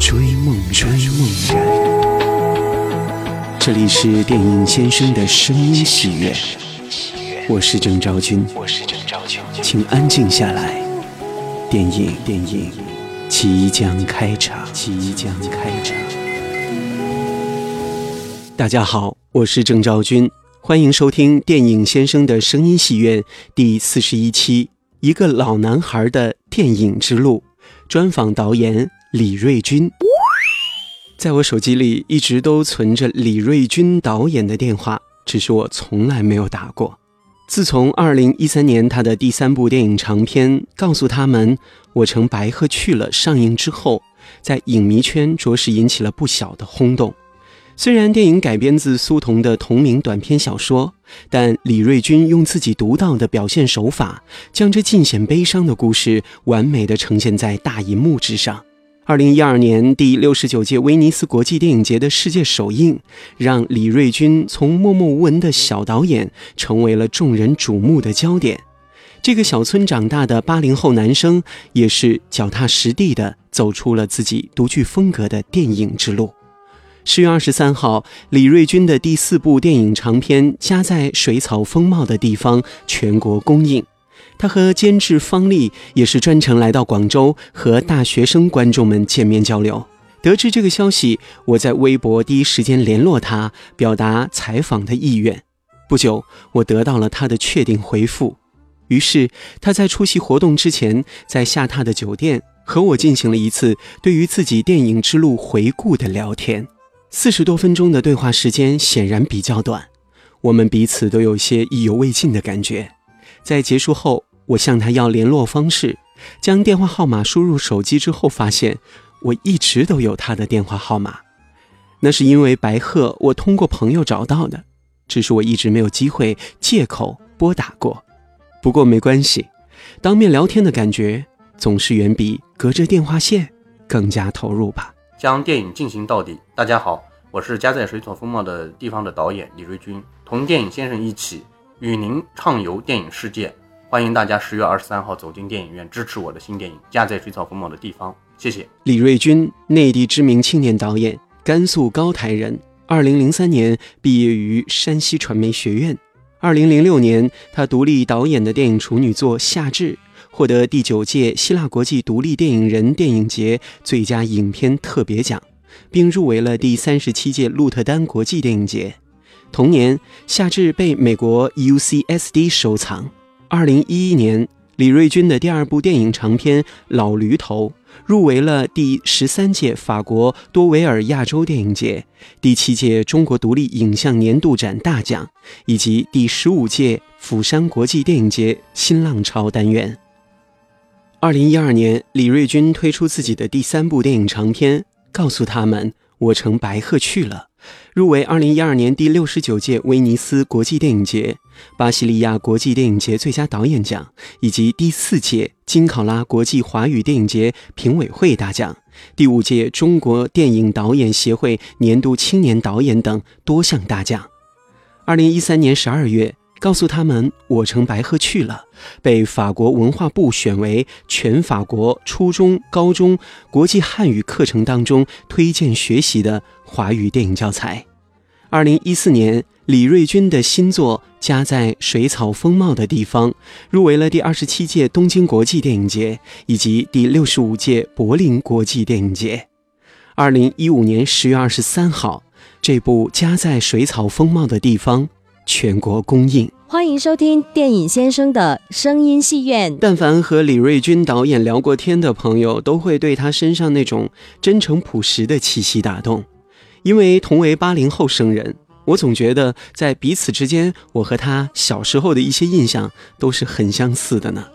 追梦追梦人。这里是电影先生的声音喜悦，我是郑昭君，请安静下来，电影电影即将开场，即将开场。大家好，我是郑昭君。欢迎收听电影先生的声音戏院第四十一期，一个老男孩的电影之路，专访导演李瑞军。在我手机里一直都存着李瑞军导演的电话，只是我从来没有打过。自从二零一三年他的第三部电影长片《告诉他们我乘白鹤去了》上映之后，在影迷圈着实引起了不小的轰动。虽然电影改编自苏童的同名短篇小说，但李瑞军用自己独到的表现手法，将这尽显悲伤的故事完美的呈现在大银幕之上。二零一二年第六十九届威尼斯国际电影节的世界首映，让李瑞军从默默无闻的小导演，成为了众人瞩目的焦点。这个小村长大的八零后男生，也是脚踏实地的走出了自己独具风格的电影之路。十月二十三号，李瑞军的第四部电影长片《家在水草丰茂的地方》全国公映。他和监制方丽也是专程来到广州和大学生观众们见面交流。得知这个消息，我在微博第一时间联络他，表达采访的意愿。不久，我得到了他的确定回复。于是，他在出席活动之前，在下榻的酒店和我进行了一次对于自己电影之路回顾的聊天。四十多分钟的对话时间显然比较短，我们彼此都有些意犹未尽的感觉。在结束后，我向他要联络方式，将电话号码输入手机之后，发现我一直都有他的电话号码。那是因为白鹤，我通过朋友找到的，只是我一直没有机会借口拨打过。不过没关系，当面聊天的感觉总是远比隔着电话线更加投入吧。将电影进行到底。大家好，我是家在水草丰茂的地方的导演李瑞军，同电影先生一起与您畅游电影世界。欢迎大家十月二十三号走进电影院，支持我的新电影《家在水草丰茂的地方》。谢谢。李瑞军，内地知名青年导演，甘肃高台人。二零零三年毕业于山西传媒学院。二零零六年，他独立导演的电影处女作《夏至》。获得第九届希腊国际独立电影人电影节最佳影片特别奖，并入围了第三十七届鹿特丹国际电影节。同年，《夏至》被美国 UCSD 收藏。二零一一年，李瑞军的第二部电影长片《老驴头》入围了第十三届法国多维尔亚洲电影节、第七届中国独立影像年度展大奖以及第十五届釜山国际电影节新浪潮单元。二零一二年，李瑞军推出自己的第三部电影长片，告诉他们我乘白鹤去了，入围二零一二年第六十九届威尼斯国际电影节、巴西利亚国际电影节最佳导演奖，以及第四届金考拉国际华语电影节评委会大奖、第五届中国电影导演协会年度青年导演等多项大奖。二零一三年十二月。告诉他们，我乘白鹤去了，被法国文化部选为全法国初中、高中国际汉语课程当中推荐学习的华语电影教材。二零一四年，李瑞军的新作《家在水草丰茂的地方》入围了第二十七届东京国际电影节以及第六十五届柏林国际电影节。二零一五年十月二十三号，这部《家在水草丰茂的地方》。全国公映，欢迎收听电影先生的声音戏院。但凡和李瑞军导演聊过天的朋友，都会对他身上那种真诚朴实的气息打动。因为同为八零后生人，我总觉得在彼此之间，我和他小时候的一些印象都是很相似的呢。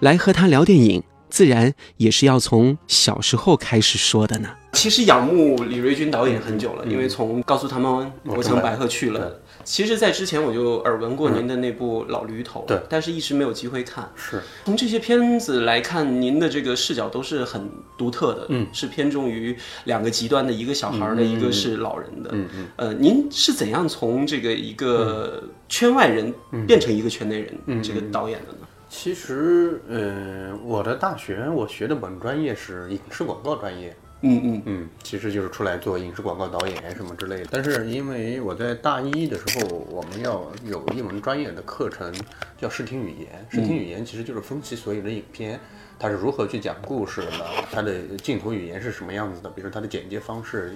来和他聊电影，自然也是要从小时候开始说的呢。其实仰慕李瑞军导演很久了，嗯因为从告诉他们我乘白鹤去了。其实，在之前我就耳闻过您的那部《老驴头》，对。但是一直没有机会看。是。从这些片子来看，您的这个视角都是很独特的，嗯，是偏重于两个极端的，一个小孩儿的，一个是老人的，嗯嗯。呃，您是怎样从这个一个圈外人变成一个圈内人，这个导演的呢？其实，呃，我的大学我学的本专业是影视广告专业，嗯嗯嗯，其实就是出来做影视广告导演什么之类的。但是因为我在大一的时候，我们要有一门专业的课程叫视听语言，视听语言其实就是分析所有的影片，它是如何去讲故事的，它的镜头语言是什么样子的，比如它的剪接方式，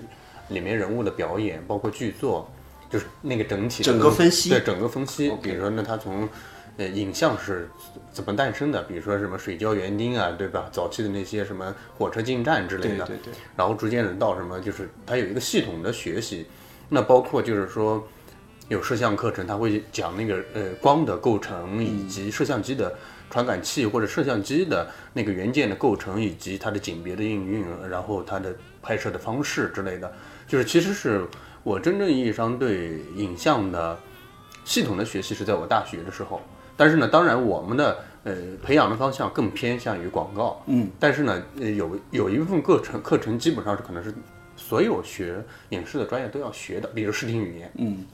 里面人物的表演，包括剧作，就是那个整体的整个分析对整个分析。比如说呢，它从呃，影像是怎么诞生的？比如说什么水胶园丁啊，对吧？早期的那些什么火车进站之类的，对对对然后逐渐的到什么，就是它有一个系统的学习。那包括就是说，有摄像课程，它会讲那个呃光的构成，以及摄像机的传感器或者摄像机的那个元件的构成，以及它的景别的应用，然后它的拍摄的方式之类的。就是其实是我真正意义上对影像的系统的学习是在我大学的时候。但是呢，当然我们的呃培养的方向更偏向于广告，嗯，但是呢，呃有有一部分课程课程基本上是可能是所有学影视的专业都要学的，比如视听语言，嗯，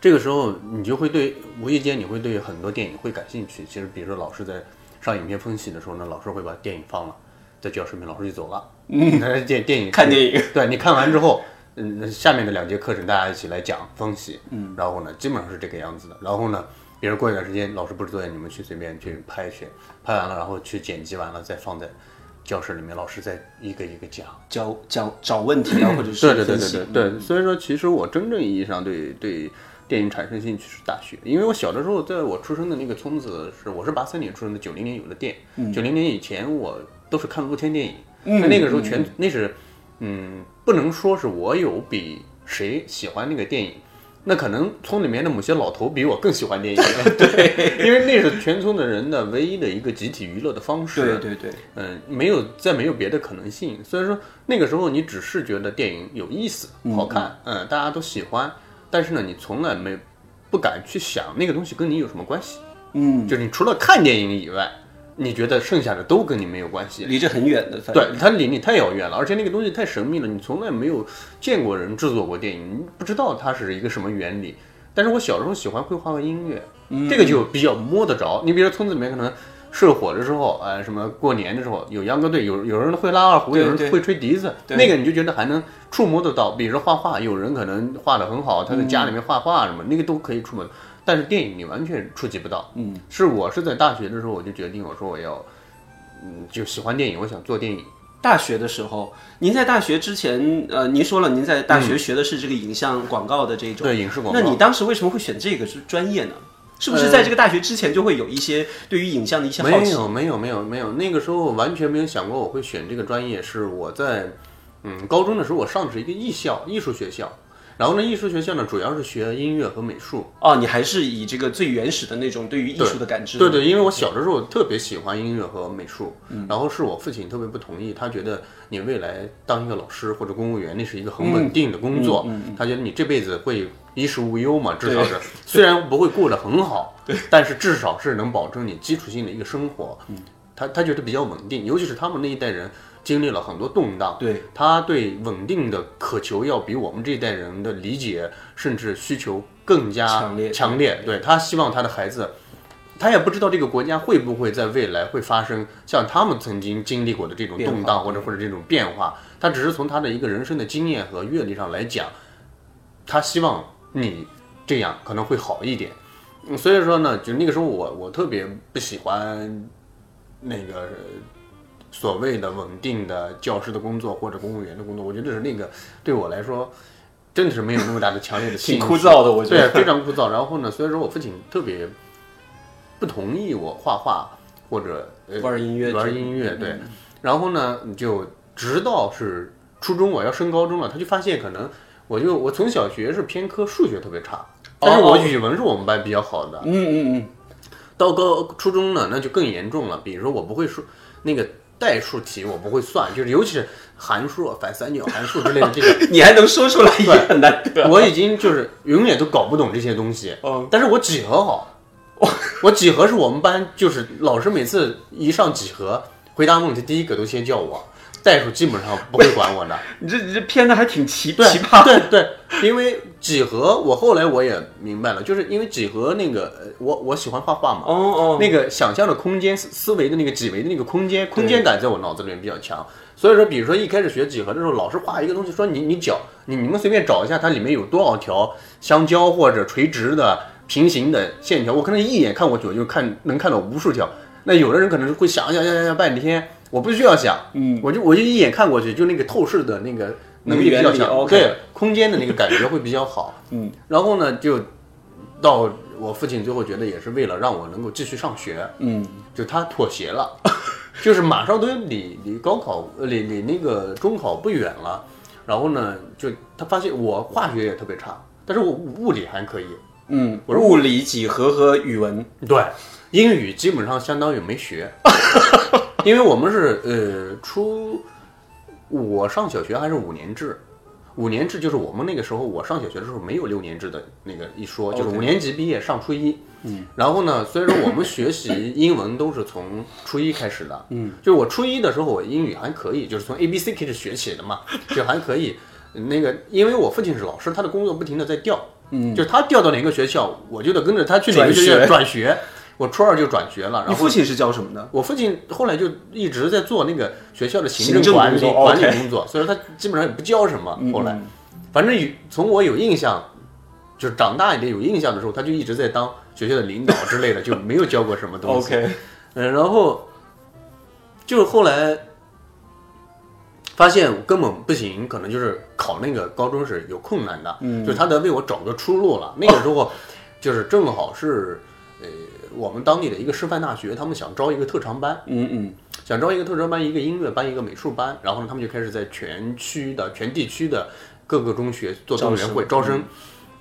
这个时候你就会对无意间你会对很多电影会感兴趣。其实比如说老师在上影片分析的时候呢，老师会把电影放了，在教室里面老师就走了，嗯，电电影看电影，对你看完之后。嗯，下面的两节课程大家一起来讲分析，嗯，然后呢，基本上是这个样子的。然后呢，比如过一段时间老师布置作业，你们去随便去拍去，拍完了然后去剪辑完了再放在教室里面，老师再一个一个讲。教找找问题啊，或者是对对对对对对，所以说其实我真正意义上对对电影产生兴趣是大学，因为我小的时候在我出生的那个村子是我是八三年出生的，九零年有的电，九零年以前我都是看露天电影，那那个时候全那是嗯不能说是我有比谁喜欢那个电影。那可能村里面的某些老头比我更喜欢电影，对，因为那是全村的人的唯一的一个集体娱乐的方式。对对对，嗯，没有再没有别的可能性，所以说那个时候你只是觉得电影有意思、好看，嗯，大家都喜欢，但是呢，你从来没不敢去想那个东西跟你有什么关系，嗯，就是你除了看电影以外，你觉得剩下的都跟你没有关系。离这很远的，对，它离你太遥远了，而且那个东西太神秘了，你从来没有见过人制作过电影，你不知道它是一个什么原理。但是我小时候喜欢绘画和音乐，嗯这个就比较摸得着。你比如说村子里面可能社火的时候，呃，什么过年的时候有秧歌队，有有人会拉二胡，有人会吹笛子，那个你就觉得还能触摸得到。比如说画画，有人可能画得很好，他在家里面画画什么，那个都可以触摸。但是电影你完全触及不到。嗯，是我是在大学的时候我就决定，我说我要，嗯，就喜欢电影，我想做电影。大学的时候，您在大学之前，呃，您说了您在大学学的是这个影像广告的这种，对影视广告那你当时为什么会选这个专业呢？是不是在这个大学之前就会有一些对于影像的一些好奇？没有没有没有没有，那个时候完全没有想过我会选这个专业。是我在嗯高中的时候，我上的是一个艺校艺术学校，然后呢，艺术学校呢主要是学音乐和美术。哦，你还是以这个最原始的那种对于艺术的感知。对对，因为我小的时候特别喜欢音乐和美术，然后是我父亲特别不同意，他觉得你未来当一个老师或者公务员，那是一个很稳定的工作，他觉得你这辈子会衣食无忧嘛，至少是虽然不会过得很好，但是至少是能保证你基础性的一个生活。他他觉得比较稳定，尤其是他们那一代人经历了很多动荡，对他对稳定的渴求要比我们这一代人的理解甚至需求更加强烈强烈。对他希望他的孩子，他也不知道这个国家会不会在未来会发生像他们曾经经历过的这种动荡或者或者这种变化。他只是从他的一个人生的经验和阅历上来讲，他希望你这样可能会好一点。嗯所以说呢，就那个时候我我特别不喜欢那个所谓的稳定的教师的工作或者公务员的工作，我觉得是那个对我来说真的是没有那么大的强烈的兴挺趣，枯燥的，我觉得对，非常枯燥。然后呢，所以说我父亲特别不同意我画画或者、呃、玩音乐玩音乐，对。然后呢，就直到是初中我要升高中了，他就发现可能我就我从小学是偏科，数学特别差，但是我语文是我们班比较好的。嗯嗯嗯，到高初中呢，那就更严重了。比如说我不会数，那个代数题我不会算，就是尤其是函数、啊反三角函数之类的这个，你还能说出来也很难得。我已经就是永远都搞不懂这些东西。嗯但是我几何好，我几何是我们班就是老师每次一上几何回答问题，第一个都先叫我，代数基本上不会管我的。你这你这偏的还挺奇对奇葩。对对，因为几何，我后来我也明白了，就是因为几何那个，呃我我喜欢画画嘛，哦哦，那个想象的空间思思维的那个几维的那个空间空间感在我脑子里面比较强，所以说，比如说一开始学几何的时候，老师画一个东西，说你你脚，你你们随便找一下它里面有多少条相交或者垂直的、平行的线条，我可能一眼看过去我就看能看到无数条。那有的人可能会想想想想想半天，我不需要想，嗯，我就我就一眼看过去，就那个透视的那个能力比较强对空间的那个感觉会比较好。嗯，然后呢，就到我父亲最后觉得也是为了让我能够继续上学，嗯，就他妥协了，就是马上都离离高考呃离离那个中考不远了，然后呢，就他发现我化学也特别差，但是我物物理还可以，嗯，我说物理、几何和语文，对，英语基本上相当于没学，因为我们是呃初，我上小学还是五年制，五年制就是我们那个时候我上小学的时候没有六年制的那个一说，就是五年级毕业上初一。嗯，然后呢，所以说我们学习英文都是从初一开始的，嗯，就是我初一的时候我英语还可以，就是从 A B C 开始学起的嘛，就还可以。那个，因为我父亲是老师，他的工作不停的在调，嗯，就是他调到哪个学校，我就得跟着他去哪个学校转学转学。我初二就转学了，然后你父亲是教什么的？我父亲后来就一直在做那个学校的行行政管理管理工作，所以说他基本上也不教什么。后来嗯，反正有从我有印象，就是长大一点有印象的时候，他就一直在当学校的领导之类的，就没有教过什么东西。OK，嗯，然后就后来发现根本不行，可能就是考那个高中是有困难的，嗯就是他得为我找个出路了。那个时候 就是正好是呃我们当地的一个师范大学，他们想招一个特长班，嗯嗯，想招一个特长班，一个音乐班，一个美术班，然后呢，他们就开始在全区的、全地区的各个中学做动员会招生，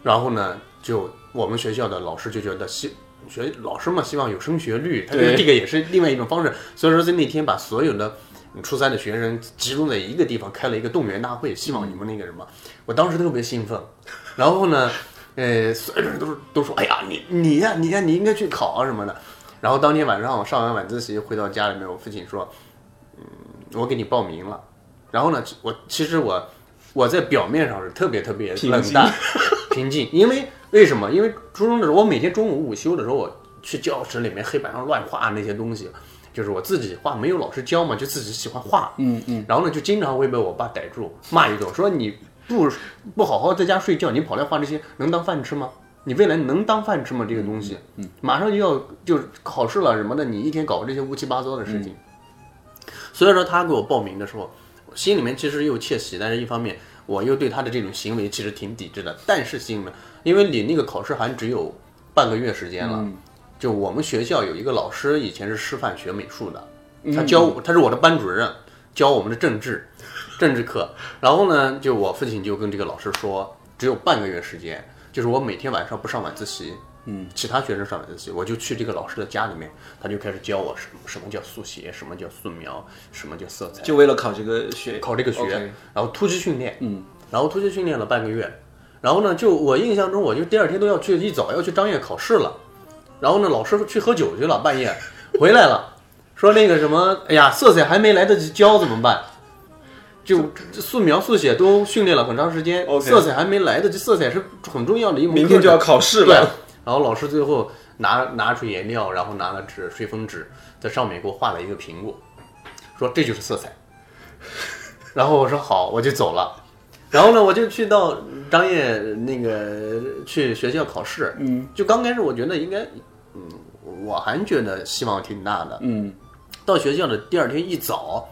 然后呢，就我们学校的老师就觉得希学老师嘛，希望有升学率，他觉得这个也是另外一种方式，所以说在那天把所有的初三的学生集中在一个地方开了一个动员大会，希望你们那个什么，我当时特别兴奋，然后呢，呃，所有人都是都说，哎呀，你你呀、你呀、你应该去考啊什么的。然后当天晚上我上完晚自习回到家里面，我父亲说，嗯，我给你报名了。然后呢，我其实我我在表面上是特别特别冷淡、平静，因为为什么？因为初中的时候，我每天中午午休的时候，我去教室里面黑板上乱画那些东西，就是我自己画，没有老师教嘛，就自己喜欢画。嗯嗯，然后呢，就经常会被我爸逮住骂一顿，说你不不好好在家睡觉，你跑来画这些，能当饭吃吗？你未来能当饭吃吗？这个东西，嗯，马上就要就是考试了什么的，你一天搞这些乌七八糟的事情。所以说他给我报名的时候，心里面其实又窃喜，但是一方面我又对他的这种行为其实挺抵制的。但是心里面，因为你那个考试还只有半个月时间了，就我们学校有一个老师以前是师范学美术的，他教我，他是我的班主任，教我们的政治政治课。然后呢，就我父亲就跟这个老师说，只有半个月时间，就是我每天晚上不上晚自习，嗯，其他学生上晚自习，我就去这个老师的家里面，他就开始教我什么什么叫速写，什么叫素描，什么叫色彩，就为了考这个学，考这个学然后突击训练，嗯，然后突击训练了半个月，然后呢，就我印象中，我就第二天都要去，一早要去张掖考试了，然后呢，老师去喝酒去了，半夜。回来了，说那个什么，哎呀，色彩还没来得及教怎么办？就素描、速写都训练了很长时间色彩还没来得及，色彩是很重要的一门课程。明天就要考试对了。，然后老师最后拿拿出颜料，然后拿了纸吹风纸，在上面给我画了一个苹果，说这就是色彩。然后我说好，我就走了。然后呢，我就去到张掖那个去学校考试。嗯就刚开始我觉得应该，嗯，我还觉得希望挺大的。嗯到学校的第二天一早，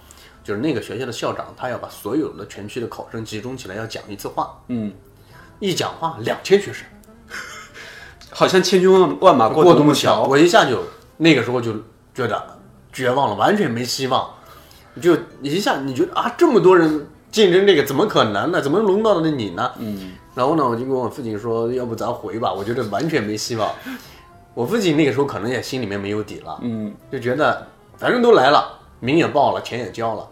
就是那个学校的校长，他要把所有的全区的考生集中起来，要讲一次话。嗯，一讲话，两千学生。好像千军万万马过独木桥，桥。我一下就那个时候就觉得绝望了，完全没希望，就一下你觉得啊，这么多人竞争这个，怎么可能呢？怎么轮到了你呢？嗯，然后呢，我就跟我父亲说，要不咱回吧，我觉得完全没希望。我父亲那个时候可能也心里面没有底了，嗯就觉得反正都来了，名也报了，钱也交了，嗯，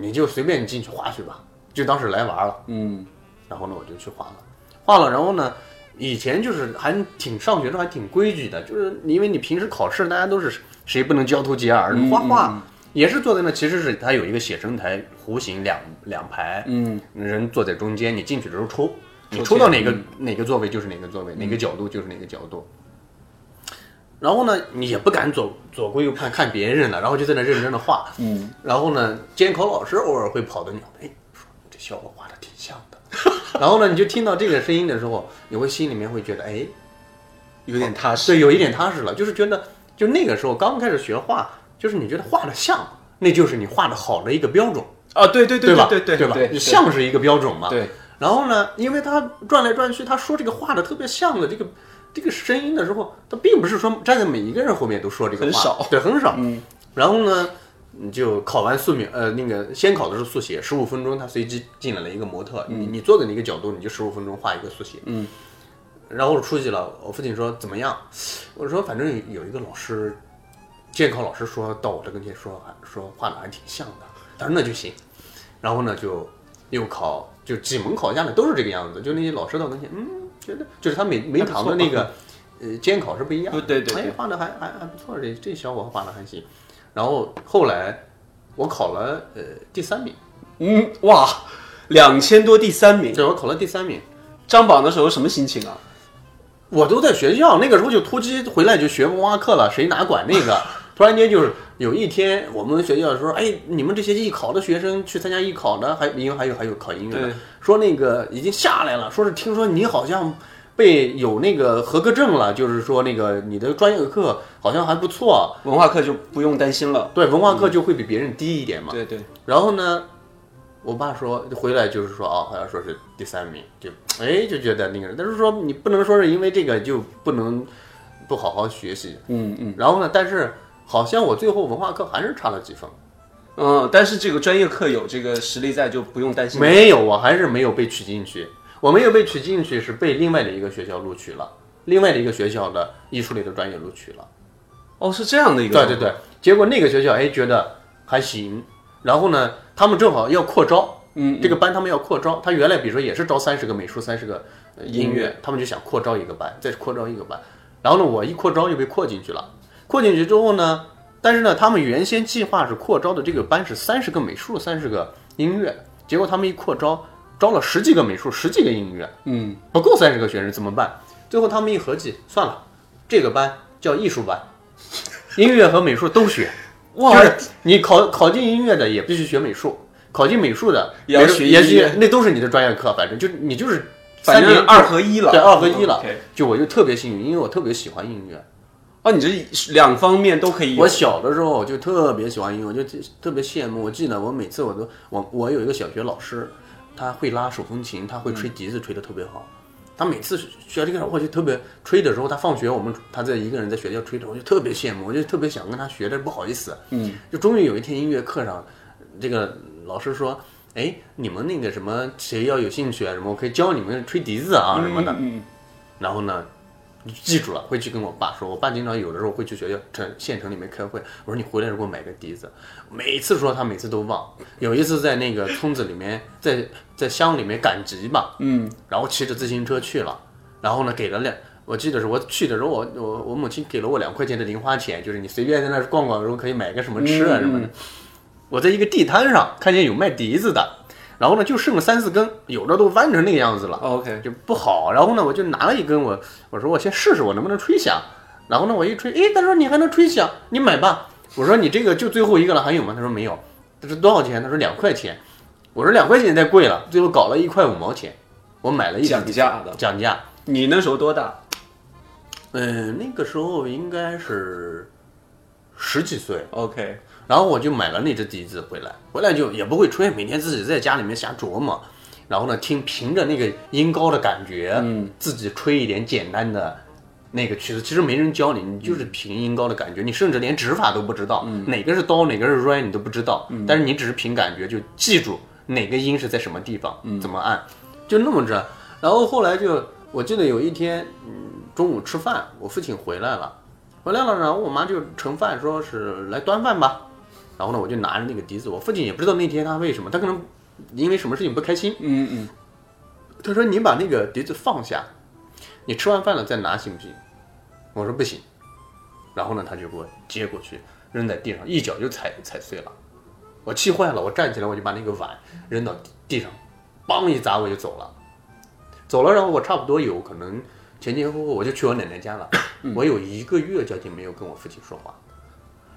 你就随便进去画去吧，就当是来玩了。嗯然后呢，我就去画了，画了，然后呢，以前就是还挺上学的时候还挺规矩的，就是因为你平时考试大家都是谁不能交头接耳，嗯画画也是坐在那，其实是它有一个写生台，弧形两两排，嗯，人坐在中间，你进去的时候抽，你抽抽到哪个、签哪个座位就是哪个座位，哪个角度就是哪个角度。然后呢，你也不敢左左顾右盼看别人了，然后就在那认真的画。嗯，然后呢，监考老师偶尔会跑到你，哎，说这小伙画的挺像的。然后呢，你就听到这个声音的时候，你会心里面会觉得，哎，有点踏实。对，有一点踏实了，就是觉得，就那个时候刚开始学画，就是你觉得画的像，那就是你画的好的一个标准，啊，对对吧？对对对吧？对，像是一个标准嘛。对，然后呢，因为他转来转去，他说这个画的特别像的这个这个声音的时候，他并不是说站在每一个人后面都说这个话，很少对，很少。嗯，然后呢，你就考完素描，呃，那个先考的是速写，十五分钟，他随机进来了一个模特，你你坐在哪个角度，你就十五分钟画一个速写。嗯，然后我出去了，我父亲说怎么样？我说反正有一个老师，监考老师说到我这跟前说说画的还挺像的，他说那就行。然后呢，就又考，就几门考下来都是这个样子，就那些老师到跟前，嗯，觉得就是他每每堂的那个 呃监考是不一样的，对对对哎，画的还还还不错，这这小伙画的还行。然后后来我考了呃第三名，嗯，哇，两千多第三名，对我考了第三名，张榜的时候什么心情啊？我都在学校，那个时候就突击回来就学文化课了，谁哪管那个？突然间就是有一天，我们学校说，哎，你们这些艺考的学生去参加艺考的，还因为还有还有考音乐的，说那个已经下来了，说是听说你好像被有那个合格证了，就是说那个你的专业课好像还不错，文化课就不用担心了。对，文化课就会比别人低一点嘛。对对，然后呢，我爸说回来就是说啊，好像说是第三名，就哎就觉得那个人，但是说你不能说是因为这个就不能不好好学习。嗯嗯。然后呢，但是好像我最后文化课还是差了几分，嗯，但是这个专业课有这个实力在，就不用担心。没有，我还是没有被取进去。我没有被取进去，是被另外的一个学校录取了，另外的一个学校的艺术类的专业录取了。哦，是这样的一个。对对对，结果那个学校哎觉得还行，然后呢，他们正好要扩招，嗯，这个班他们要扩招，他原来比如说也是招三十个美术，三十个音乐，他们就想扩招一个班，再扩招一个班。然后呢，我一扩招又被扩进去了，扩进去之后呢，但是呢，他们原先计划是扩招的这个班是三十个美术，三十个音乐，结果他们一扩招，招了十几个美术，十几个音乐，嗯，不够三十个学生怎么办？最后他们一合计，算了，这个班叫艺术班，音乐和美术都学。哇就是你考考进音乐的也必须学美术，考进美术的也要学也学，那都是你的专业课，反正就你就是反三年正二合一了。对二合一了。就我就特别幸运，因为我特别喜欢音乐。哦，你这两方面都可以。我小的时候我就特别喜欢音乐，我就特别羡慕。我记得我每次我都我我有一个小学老师，他会拉手风琴，他会吹笛子，吹得特别好。他每次学这个，我就特别吹的时候，他放学我们他在一个人在学校吹着，我就特别羡慕，我就特别想跟他学，但是不好意思。嗯，就终于有一天音乐课上，这个老师说：“哎，你们那个什么谁要有兴趣啊？什么我可以教你们吹笛子啊什么的。嗯，然后呢，就记住了，会去跟我爸说。我爸经常有的时候会去学校城县城里面开会，我说你回来给我买个笛子。每次说他每次都忘。有一次在那个村子里面，在在乡里面赶集吧，嗯，然后骑着自行车去了，然后呢给了两。我记得是我去的时候，我我我母亲给了我两块钱的零花钱，就是你随便在那儿逛逛的时候可以买个什么吃啊嗯什么的。我在一个地摊上看见有卖笛子的，然后呢就剩了三四根，有的都弯成那个样子了。OK，就不好。然后呢，我就拿了一根，我我说我先试试我能不能吹响。然后呢，我一吹，诶，他说你还能吹响，你买吧。我说你这个就最后一个了，还有吗？他说没有。他说多少钱？他说两块钱。我说两块钱太贵了，最后搞了一块五毛钱，我买了一讲价的。讲价。你那时候多大？嗯，那个时候应该是十几岁。OK，然后我就买了那只笛子回来，回来就也不会吹，每天自己在家里面瞎琢磨，然后呢听凭着那个音高的感觉，嗯，自己吹一点简单的那个曲子，其实没人教你，你就是凭音高的感觉，你甚至连指法都不知道，哪个是哆，哪个是 re 你都不知道，但是你只是凭感觉就记住哪个音是在什么地方，怎么按，就那么着。然后后来就我记得有一天，嗯，中午吃饭，我父亲回来了。回来了，然后我妈就盛饭，说是来端饭吧。然后呢，我就拿着那个笛子，我父亲也不知道那天他为什么，他可能因为什么事情不开心，嗯嗯，他说：“你把那个笛子放下，你吃完饭了再拿行不行？”我说：“不行。”然后呢，他就给我接过去，扔在地上，一脚就踩踩碎了。我气坏了，我站起来我就把那个碗扔到地上，梆一砸我就走了。走了，然后我差不多有可能前前后后我就去我奶奶家了，我有一个月将近没有跟我父亲说话。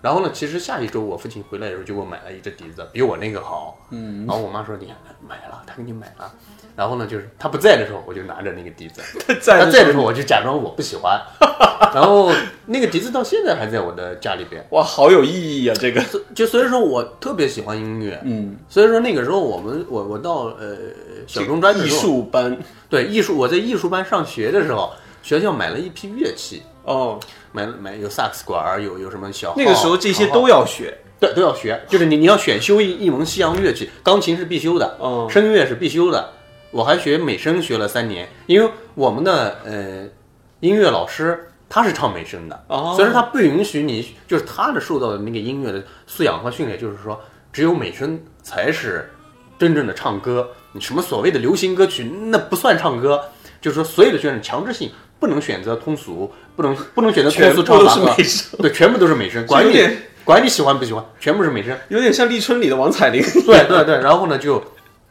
然后呢，其实下一周我父亲回来的时候就给我买了一只笛子，比我那个好。嗯。然后我妈说：“你买了，他给你买了。”然后呢，就是他不在的时候，我就拿着那个笛子；他在在的时候，我就假装我不喜欢。然后那个笛子到现在还在我的家里边。哇，好有意义啊！这个就所以说我特别喜欢音乐。嗯。所以说那个时候我们我我到呃小中专的艺时候，术班对艺术我在艺术班上学的时候，学校买了一批乐器，哦，买了买有萨克斯管儿，有有什么小号那个时候这些都要学。对，都要学，就是你你要选修一一门西洋乐器，钢琴是必修的，嗯声乐是必修的。我还学美声学了三年，因为我们的呃音乐老师他是唱美声的，哦所以说他不允许你，就是他的受到的那个音乐的素养和训练，就是说只有美声才是真正的唱歌，你什么所谓的流行歌曲那不算唱歌，就是说所有的学生强制性不能选择通俗，不能不能选择通俗唱法对，全部都是美声，管你管你喜欢不喜欢，全部是美声。有点像立春里的王彩玲。对对对，然后呢就，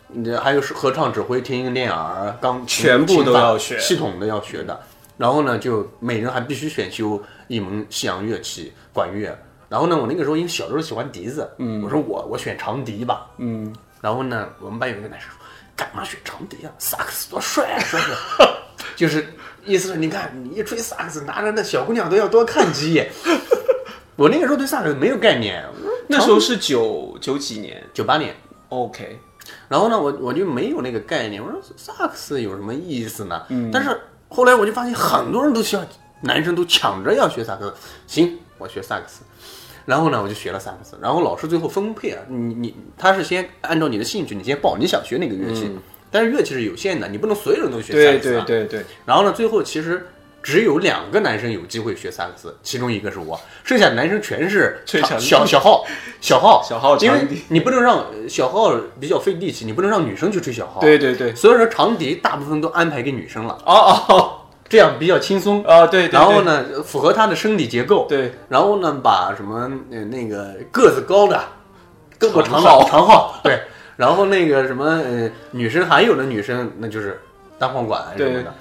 你还有是合唱指挥、听音练耳、钢琴全部都要学系统的要学的。然后呢，就每人还必须选修一门西洋乐器管乐。然后呢，我那个时候因为小时候喜欢笛子，嗯，我说我我选长笛吧，嗯，然后呢，我们班有一个男生说，干嘛学长笛啊？萨克斯多帅啊，说是，就是意思是你看你一吹萨克斯，拿着那小姑娘都要多看几眼。我那个时候对萨克斯没有概念，那时候是九九几年九八年。，OK，然后呢，我我就没有那个概念，我说萨克斯有什么意思呢？嗯，但是后来我就发现很多人都需要，男生都抢着要学萨克斯。行，我学萨克斯。然后呢，我就学了萨克斯。然后老师最后分配啊，你你他是先按照你的兴趣，你先报你想学哪个乐器。但是乐器是有限的，你不能所有人都学萨对克斯、啊。对对对，然后呢，最后其实只有两个男生有机会学萨克斯，其中一个是我，剩下的男生全是吹小小号小号。小号 因为你不能让呃小号比较费力气，你不能让女生去吹小号。对对对，所以说长笛大部分都安排给女生了，哦哦这样比较轻松。啊，对，对然后？呢，符合他的生理结构。对对，然后呢，把什么呃那个个子高的，胳膊长的长号，对。然后那个什么呃女生还有的女生那就是单簧管啊什么的，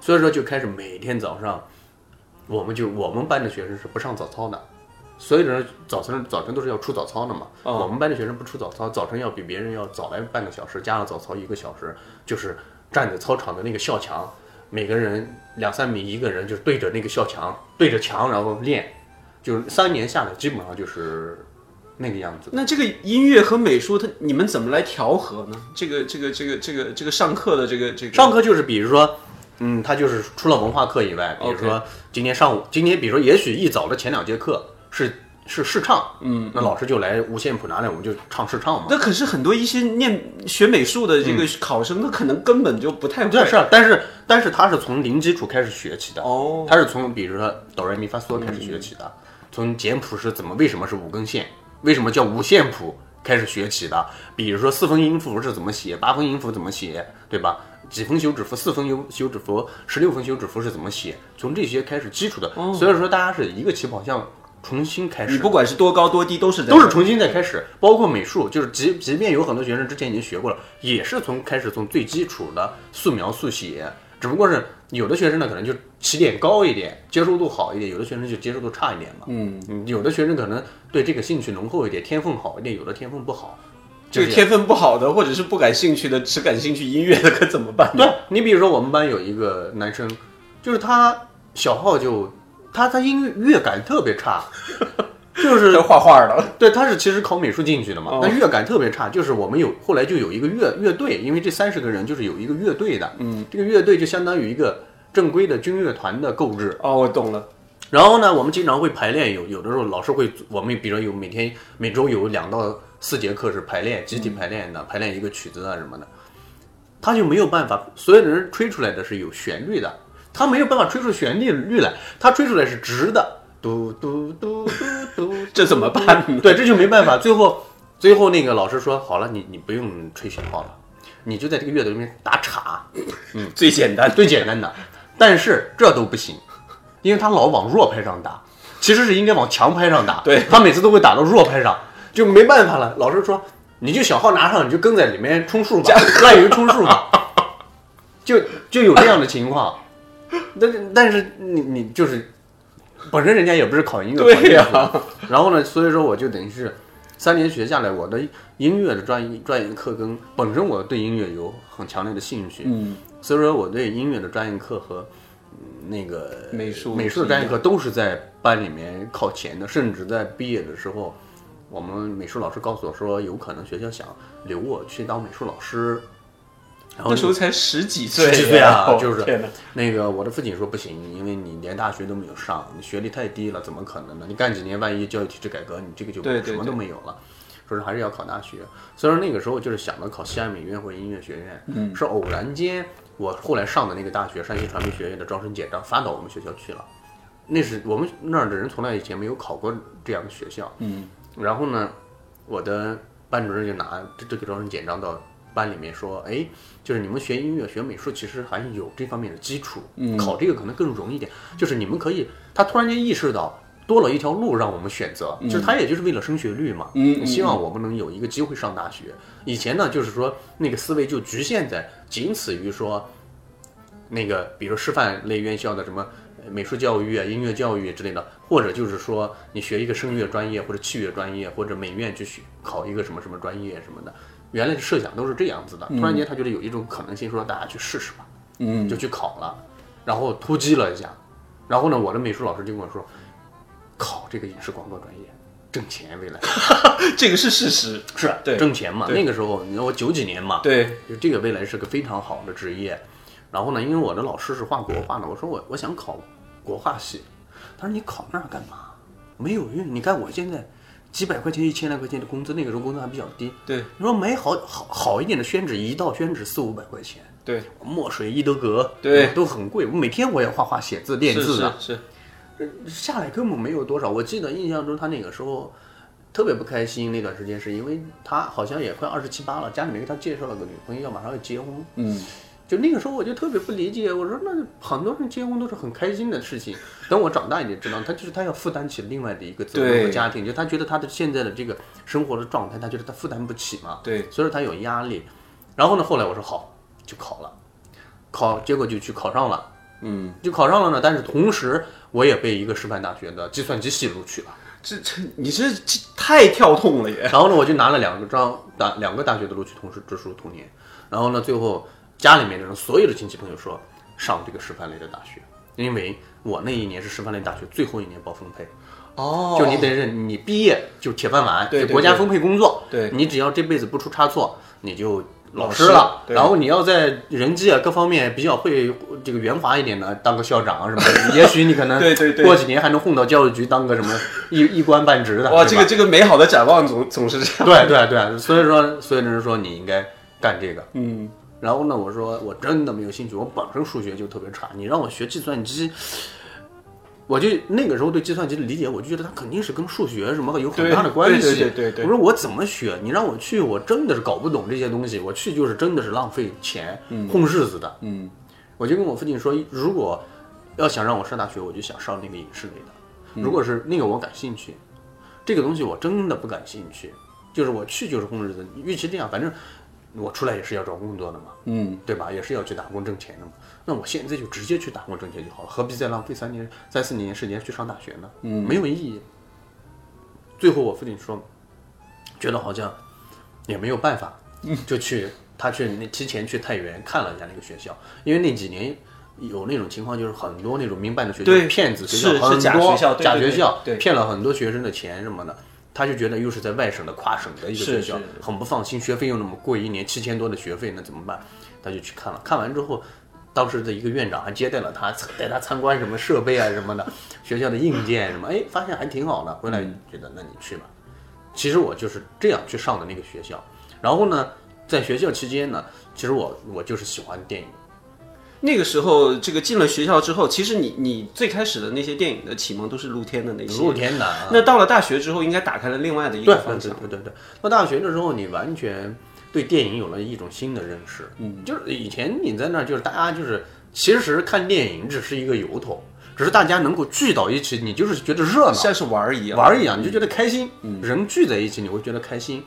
所以说就开始每天早上，我们就我们班的学生是不上早操的。所有人早晨早晨都是要出早操的嘛，哦我们班的学生不出早操，早晨要比别人要早来半个小时，加上早操一个小时，就是站在操场的那个校墙，每个人两三米一个人，就是对着那个校墙，对着墙然后练，就是三年下来基本上就是那个样子。那这个音乐和美术，它你们怎么来调和呢？这个这个这个这个这个上课的这个这个上课就是比如说，嗯，他就是除了文化课以外，比如说今天上午，今天比如说也许一早的前两节课是是试唱，嗯，那老师就来五线谱拿来，我们就唱试唱嘛。那可是很多一些念学美术的这个考生，他可能根本就不太会。对，是啊，但是但是他是从零基础开始学起的，哦他是从比如说哆来咪发嗦开始学起的，从简谱是怎么为什么是五根线，为什么叫五线谱开始学起的，比如说四分音符是怎么写，八分音符怎么写，对吧？几分休止符，四分休休止符，十六分休止符是怎么写？从这些开始基础的，所以说大家是一个起跑线重新开始，你不管是多高多低，都是在都是重新再开始，包括美术，就是即即便有很多学生之前已经学过了，也是从开始从最基础的素描速写，只不过是有的学生呢可能就起点高一点，接受度好一点，有的学生就接受度差一点嘛。嗯，嗯，有的学生可能对这个兴趣浓厚一点，天分好一点，有的天分不好。这个天分不好的，或者是不感兴趣的，只感兴趣音乐的，可怎么办呢？对你比如说我们班有一个男生，就是他小号就他他音乐乐感特别差，就是画画的，对，他是其实考美术进去的嘛。哦，但乐感特别差。就是我们有后来就有一个乐乐队，因为这三十个人就是有一个乐队的，嗯，这个乐队就相当于一个正规的军乐团的购置。哦，我懂了。然后呢，我们经常会排练，有有的时候老师会，我们比如有每天每周有两到四节课是排练，集体排练的，排练一个曲子啊什么的，他就没有办法，所有的人吹出来的是有旋律的，他没有办法吹出旋律律来，他吹出来是直的，嘟嘟嘟嘟嘟，这这怎么办呢？对，这就没办法。最后，最后那个老师说，好了，你你不用吹小号了，你就在这个乐队里面打岔，嗯，最简单，最简单的。但是这都不行，因为他老往弱拍上打，其实是应该往强拍上打。对他每次都会打到弱拍上，就没办法了。老师说，你就小号拿上，你就跟在里面充数吧，滥竽充数吧，就就有这样的情况。但是但是你你就是本身人家也不是考音乐，对考艺术呀然后呢，所以说我就等于是三年学下来，我的音乐的专业专业课跟本身我对音乐有很强烈的兴趣，嗯，所以说我对音乐的专业课和、嗯那个美术美术的专业课都是在班里面靠前的，甚至在毕业的时候，我们美术老师告诉我说，有可能学校想留我去当美术老师。然后那时候才十几岁，十几岁啊哦就是，那个我的父亲说不行，因为你连大学都没有上，你学历太低了，怎么可能呢？你干几年，万一教育体制改革，你这个就对对什么都没有了。说是还是要考大学，所以说那个时候就是想着考西安美院或者音乐学院，嗯。是偶然间我后来上的那个大学山西传媒学院的招生简章发到我们学校去了，那是我们那儿的人从来以前没有考过这样的学校，嗯，然后呢，我的班主任就拿这这个招生简章到班里面说，哎，就是你们学音乐、学美术，其实还有这方面的基础，嗯考这个可能更容易一点。就是你们可以，他突然间意识到多了一条路让我们选择，就是他也就是为了升学率嘛，嗯嗯希望我们能有一个机会上大学。以前呢，就是说那个思维就局限在仅此于说，那个比如师范类院校的什么。呃美术教育啊、音乐教育之类的，或者就是说你学一个声乐专业或者器乐专业，或者美院去学考一个什么什么专业什么的，原来的设想都是这样子的。突然间他觉得有一种可能性，说大家去试试吧，嗯，就去考了，然后突击了一下，然后呢，我的美术老师就跟我说，考这个影视广告专业挣钱，未来 这个是事实，是对挣钱嘛。那个时候你知道我九几年嘛，对，就这个未来是个非常好的职业。然后呢，因为我的老师是画国画的，我说我我想考国画系，他说你考那儿干嘛？没有用。你看我现在几百块钱、一千来块钱的工资，那个时候工资还比较低。对你说买好好好一点的宣纸，一道宣纸四五百块钱，对，墨水、一德格，对都很贵。我每天我也画画、写字、练是字的，是是，下来根本没有多少。我记得印象中他那个时候特别不开心，那段时间是因为他好像也快二十七八了，家里面给他介绍了个女朋友，要马上要结婚。嗯，就那个时候我就特别不理解，我说那很多人结婚都是很开心的事情。等我长大一点知道，他就是他要负担起另外的一个责任和家庭，就他觉得他的现在的这个生活的状态，他觉得他负担不起嘛，对，所以说他有压力。然后呢，后来我说好，就考了，考结果就去考上了。嗯，就考上了呢，但是同时我也被一个师范大学的计算机系录取了。这这你这这太跳痛了也，然后呢，我就拿了两个张大两个大学的录取通知书同年。然后呢，最后家里面的人所有的亲戚朋友说上这个师范类的大学，因为我那一年是师范类大学最后一年报分配，哦就你得认你毕业就铁饭碗，对国家分配工作，对你只要这辈子不出差错，你就。老老师师了，对然后你要在人际啊各方面比较会这个圆滑一点的，当个校长啊什么的，也许你可能对对对过几年还能混到教育局当个什么一一官半职的。哇，这个这个美好的展望总总是这样，对对对，所以说，所以人说你应该干这个。嗯，然后呢，我说我真的没有兴趣，我本身数学就特别差，你让我学计算机，我就那个时候对计算机的理解，我就觉得它肯定是跟数学什么有很大的关系。对对对对对我说我怎么学？你让我去，我真的是搞不懂这些东西，我去就是真的是浪费钱，混日子的。嗯，我就跟我父亲说，如果要想让我上大学，我就想上那个影视类的。如果是那个我感兴趣，这个东西我真的不感兴趣，就是我去就是混日子。与其这样，反正我出来也是要找工作的嘛，嗯，对吧？也是要去打工挣钱的嘛。那我现在就直接去打工挣钱就好了，何必再浪费三年、三四年时间去上大学呢？嗯没有意义。最后我父亲说，觉得好像也没有办法，就去他去那提前去太原看了一下那个学校，因为那几年有那种情况，就是很多那种民办的学校对骗子学校很多假学校对对对假学校对骗了很多学生的钱什么的。他就觉得又是在外省的跨省的一个学校很不放心，学费又那么贵，一年七千多的学费，那怎么办？他就去看了，看完之后，当时的一个院长还接待了他，带他参观什么设备啊什么的，学校的硬件什么，哎，发现还挺好的，回来觉得那你去吧。其实我就是这样去上的那个学校，然后呢，在学校期间呢，其实我我就是喜欢电影，那个时候这个进了学校之后，其实你你最开始的那些电影的启蒙都是露天的那些。露天的啊。那到了大学之后，应该打开了另外的一对对个方向。对对对对，到大学的时候，你完全对电影有了一种新的认识。嗯，就是以前你在那儿，就是大家就是其实看电影只是一个由头，只是大家能够聚到一起，你就是觉得热闹，像是玩儿一样。玩儿一样，你就觉得开心。人聚在一起，你会觉得开心，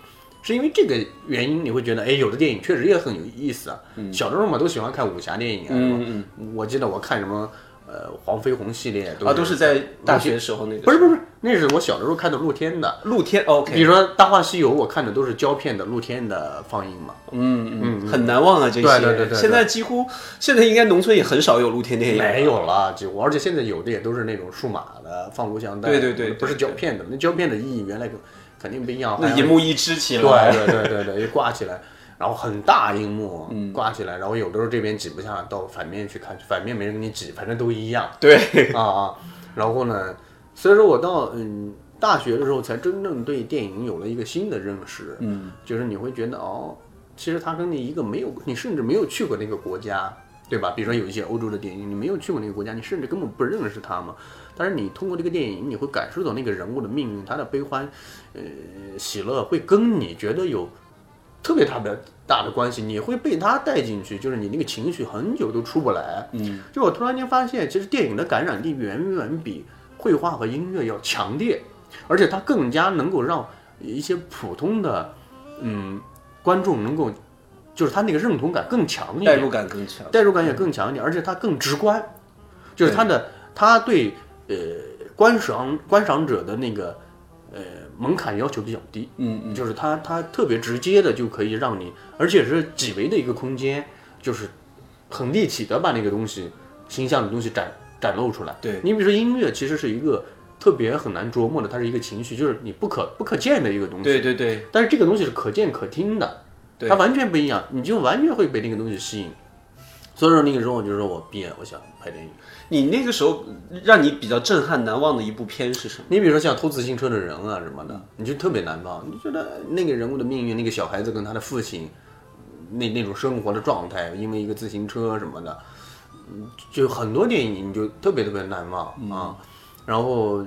是因为这个原因，你会觉得，哎，有的电影确实也很有意思啊。小的时候嘛，都喜欢看武侠电影啊。嗯嗯。我记得我看什么，呃，黄飞鸿系列啊，都是在大学的时候那个。不是不是，那是我小的时候看的露天的。露天，OK。比如说《大话西游》，我看的都是胶片的露天的放映嘛。嗯嗯，很难忘啊，这些。对对对对对现在几乎，现在应该农村也很少有露天电影。没有了，几乎，而且现在有的也都是那种数码的放录像带，对对对不是胶片的。那胶片的意义原来肯定不一样，那银幕一支起来，对对对对对，一挂起来，然后很大荧幕挂起来，然后有的时候这边挤不下，到反面去看，反面没人给你挤，反正都一样。对啊啊，然后呢，所以说我到嗯大学的时候才真正对电影有了一个新的认识，嗯，就是你会觉得哦，其实它跟你一个没有，你甚至没有去过那个国家，对吧？比如说有一些欧洲的电影，你没有去过那个国家，你甚至根本不认识他们，但是你通过这个电影，你会感受到那个人物的命运，他的悲欢，呃，喜乐会跟你觉得有特别特别大的关系，你会被他带进去，就是你那个情绪很久都出不来。嗯，就我突然间发现，其实电影的感染力远远比绘画和音乐要强烈，而且它更加能够让一些普通的嗯观众能够，就是他那个认同感更强一点，代入感更强。代入感也更强一点，而且它更直观，就是它的它对呃观赏观赏者的那个呃门槛要求比较低，嗯嗯，就是它它特别直接的就可以让你，而且是几维的一个空间，就是很立体的把那个东西形象的东西展展露出来。对你比如说音乐，其实是一个特别很难琢磨的，它是一个情绪，就是你不可不可见的一个东西。对对对，但是这个东西是可见可听的，它完全不一样，你就完全会被那个东西吸引。所以说那个时候我就说我毕业我想拍电影。你那个时候让你比较震撼难忘的一部片是什么？你比如说像偷自行车的人啊什么的，你就特别难忘。你觉得那个人物的命运，那个小孩子跟他的父亲，那那种生活的状态，因为一个自行车什么的，嗯就很多电影你就特别特别难忘啊。然后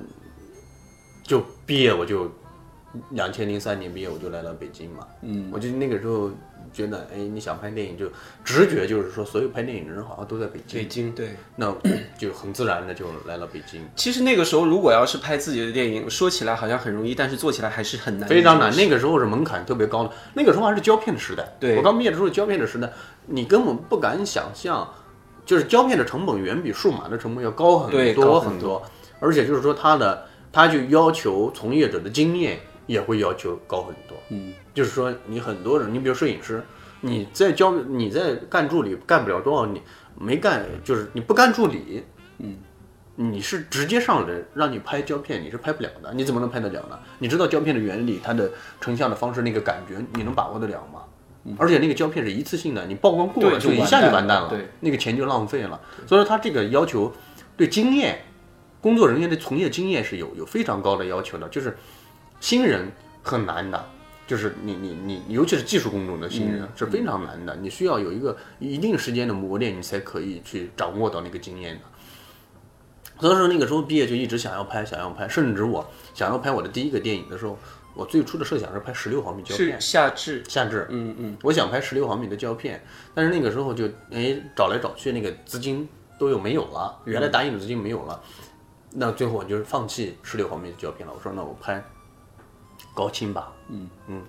就毕业我就两千零三年毕业我就来到北京嘛，嗯，我就那个时候觉得，哎，你想拍电影就直觉就是说，所有拍电影的人好像都在北京，北京对。那就很自然的就来了北京。其实那个时候，如果要是拍自己的电影，说起来好像很容易，但是做起来还是很难，非常难。那个时候是门槛特别高的，那个时候还是胶片的时代。对我刚毕业的时候，胶片的时代，你根本不敢想象，就是胶片的成本远比数码的成本要高很多很很多，而且就是说它的，它就要求从业者的经验也会要求高很多。嗯，就是说你很多人，你比如摄影师，你在教你在干助理干不了多少年，没干就是你不干助理，嗯。你是直接上人让你拍胶片，你是拍不了的，你怎么能拍得了呢？你知道胶片的原理，它的成像的方式，那个感觉你能把握得了吗？而且那个胶片是一次性的，你曝光过了就一下就完蛋了，完蛋了对，那个钱就浪费了。所以说他这个要求对经验，工作人员的从业经验是有有非常高的要求的，就是新人很难的。就是你你你，尤其是技术工种的新人、嗯是非常难的，你需要有一个一定时间的磨练，你才可以去掌握到那个经验的。所以说那个时候毕业就一直想要拍，想要拍，甚至我想要拍我的第一个电影的时候，我最初的设想是拍十六毫米胶片是，夏至，夏至，嗯嗯，我想拍十六毫米的胶片，但是那个时候就哎找来找去，那个资金都有没有了，原来答应的资金没有了，那最后我就是放弃十六毫米的胶片了。我说那我拍高清吧，嗯嗯，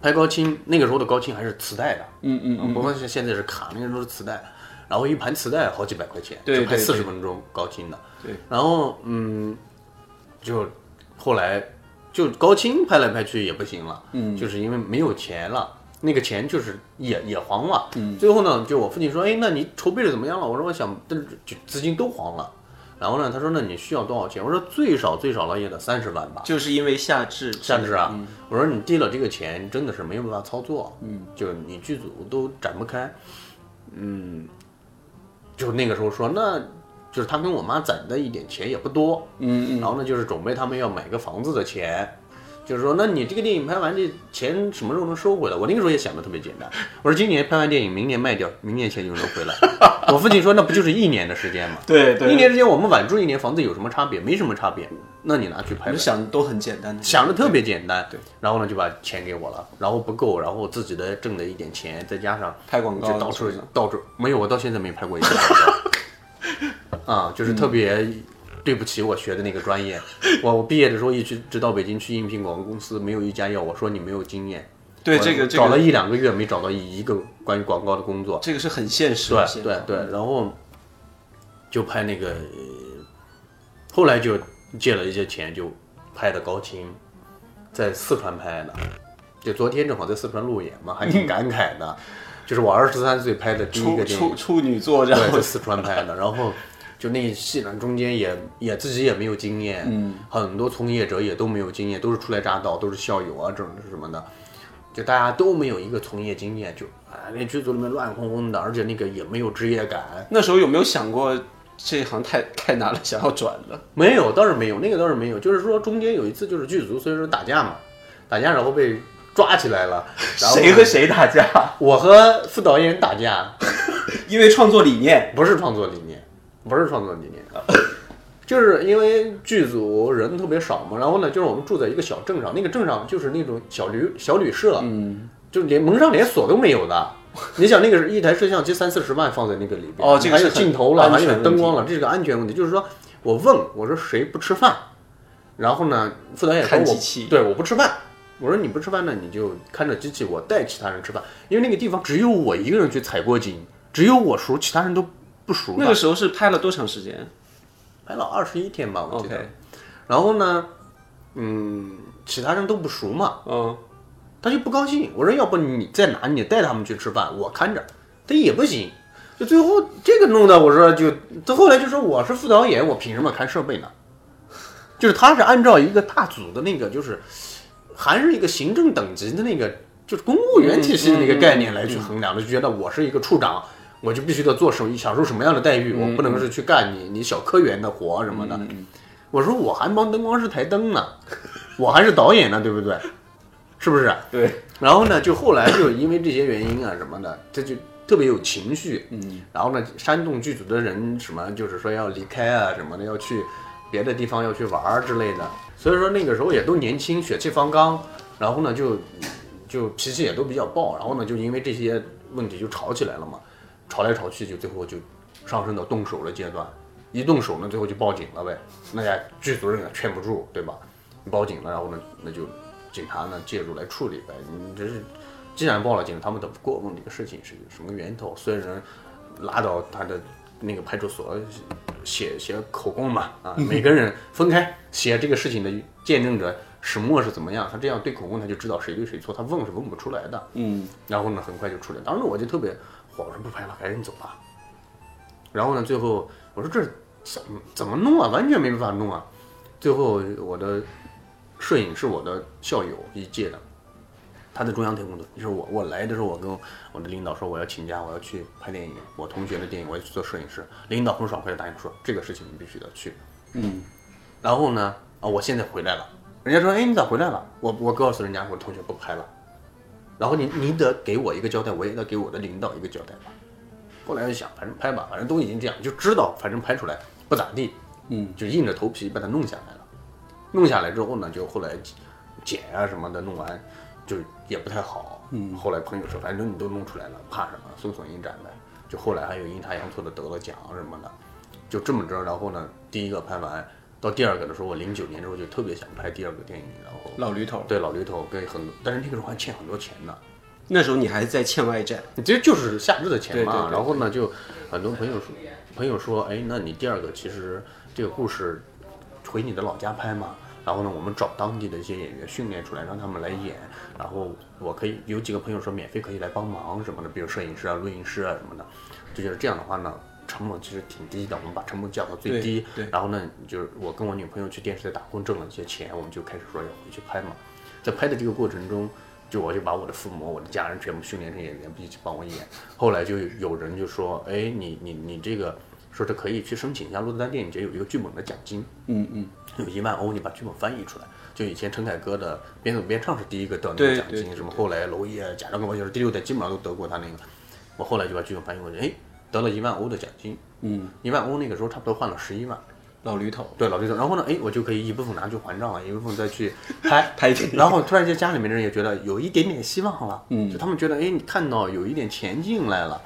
拍高清，那个时候的高清还是磁带的，嗯嗯嗯，不光是现在是卡，那个时候是磁带，然后一盘磁带好几百块钱，对就拍四十分钟高清的，对，然后嗯，就后来就高清拍来拍去也不行了，嗯。就是因为没有钱了。那个钱就是也也黄了，嗯，最后呢，就我父亲说，哎，那你筹备的怎么样了？我说我想，但是就资金都黄了，然后呢，他说那你需要多少钱？我说最少最少了也得三十万吧，就是因为夏至，夏至啊，嗯我说你递了这个钱，真的是没有办法操作，嗯，就你剧组都展不开，嗯，就那个时候说，那就是他跟我妈攒的一点钱也不多，嗯嗯，然后呢，就是准备他们要买个房子的钱，就是说，那你这个电影拍完，这钱什么时候能收回来？我那个时候也想的特别简单，我说今年拍完电影，明年卖掉，明年钱就能回来。我父亲说，那不就是一年的时间吗？对对一年之间我们晚住一年，房子有什么差别？没什么差别。那你拿去拍想的都很简单，想的特别简单。对，然后呢就把钱给我了，然后不够，然后自己的挣的一点钱，再加上拍广告就到处到处没有，我到现在没拍过一次广告。啊，就是特别对不起我学的那个专业。我 我毕业的时候一直直到北京去应聘广告公司，没有一家要我说你没有经验。对这个找了一两个月没找到一个关于广告的工作。这个是很现实对对对，然后就拍那个，呃后来就借了一些钱，就拍的高清，在四川拍的。就昨天正好在四川路演嘛，还挺感慨的。就是我二十三岁拍的第一个电影，处处女作这对，样在四川拍的。然后就那戏呢，中间也也自己也没有经验，嗯，很多从业者也都没有经验，都是初来乍到，都是校友啊，这种什么的。就大家都没有一个从业经验，就啊，那剧组里面乱哄哄的，而且那个也没有职业感，那时候有没有想过这一行太 太难了，想要转的？没有，倒是没有，那个倒是没有。就是说中间有一次就是剧组，所以说打架嘛，打架然后被抓起来了，然后谁和谁打架？我和副导演打架，因为创作理念。不是创作理念，不是创作理念啊，就是因为剧组人特别少嘛，然后呢，就是我们住在一个小镇上，那个镇上就是那种小旅小旅社，嗯，就连门上连锁都没有的。你想那个是一台摄像机三四十万放在那个里边，哦这个还有镜头了，还有灯光了，这是个安全问题。就是说我问我说谁不吃饭，然后呢，副导演说我对我不吃饭，我说你不吃饭呢，你就看着机器，我带其他人吃饭，因为那个地方只有我一个人去采过景，只有我熟，其他人都不熟。那个时候是拍了多长时间拍了二十一天吧，我记得。然后呢，嗯，其他人都不熟嘛，嗯，他就不高兴。我说要不你在哪，你带他们去吃饭，我看着。他也不行，就最后这个弄的，我说就他后来就说我是副导演，我凭什么看设备呢？就是他是按照一个大组的那个，就是还是一个行政等级的那个，就是公务员体系的那个概念来去衡量的，就觉得我是一个处长。我就必须得做什么，享受什么样的待遇，我不能是去干你你小科员的活什么的。我说我还帮灯光师抬灯呢，我还是导演呢，对不对？是不是？对，然后呢，就后来就因为这些原因啊什么的，这就特别有情绪。嗯，然后呢，煽动剧组的人什么，就是说要离开啊什么的，要去别的地方要去玩儿之类的。所以说那个时候也都年轻，血气方刚，然后呢就就脾气也都比较暴，然后呢就因为这些问题就吵起来了嘛，吵来吵去就最后就上升到动手的阶段。一动手呢，最后就报警了呗。那家剧组人也劝不住，对吧？你报警了，然后呢，那就警察呢介入来处理呗。你这是既然报了警，他们都不过问这个事情是什么源头，所以人拉到他的那个派出所写写口供嘛，啊，每个人分开写这个事情的见证者始末是怎么样，他这样对口供他就知道谁对谁错，他问是问不出来的。嗯，然后呢，很快就出来。当时我就特别火，我说不拍了，赶紧走吧。然后呢，最后我说这怎么怎么弄啊？完全没办法弄啊！最后我的摄影是我的校友一届的，他在中央台工作。就是我我来的时候，我跟我的领导说我要请假，我要去拍电影，我同学的电影我要去做摄影师。领导很爽快的答应说这个事情你必须得去。嗯，然后呢，啊，我现在回来了。人家说，哎，你咋回来了？我我告诉人家，我同学不拍了。然后你你得给我一个交代，我也得给我的领导一个交代吧。后来就想，反正拍吧，反正都已经这样，就知道反正拍出来不咋地，嗯，就硬着头皮把它弄下来了。弄下来之后呢，就后来剪啊什么的弄完，就也不太好。嗯，后来朋友说，反正你都弄出来了，怕什么？送损影展呗。就后来还有阴差阳错的得了奖什么的，就这么着。然后呢，第一个拍完，到第二个的时候，我零九年的时候就特别想拍第二个电影，然后老驴头。对老驴头跟很多，但是那个时候还欠很多钱呢。那时候你还在欠外债。这就是夏至的钱嘛。对对对然后呢，就很多朋友说，朋友说，哎，那你第二个其实这个故事回你的老家拍嘛。然后呢，我们找当地的一些演员训练出来，让他们来演。然后我可以有几个朋友说免费可以来帮忙什么的，比如摄影师啊、录音师啊什么的。就觉得这样的话呢，成本其实挺低的，我们把成本降到最低。对对然后呢，就是我跟我女朋友去电视台打工挣了一些钱，我们就开始说要回去拍嘛。在拍的这个过程中，就我就把我的父母、我的家人全部训练成演员，一起帮我演。后来就有人就说：“哎，你你你这个说是可以去申请一下鹿特丹电影节有一个剧本的奖金。”嗯嗯，有一万欧，你把剧本翻译出来。就以前陈凯歌的边走边唱是第一个得那个奖金，什么后来娄烨、贾樟柯就是第六代基本上都得过他那个。我后来就把剧本翻译过去，哎，得了一万欧的奖金，嗯，一万欧那个时候差不多换了十一万。老驴头。对老驴头，然后呢，哎，我就可以一部分拿去还账了，一部分再去 拍拍电影。然后突然间家里面的人也觉得有一点点希望了，嗯。就他们觉得，哎，你看到有一点钱进来了，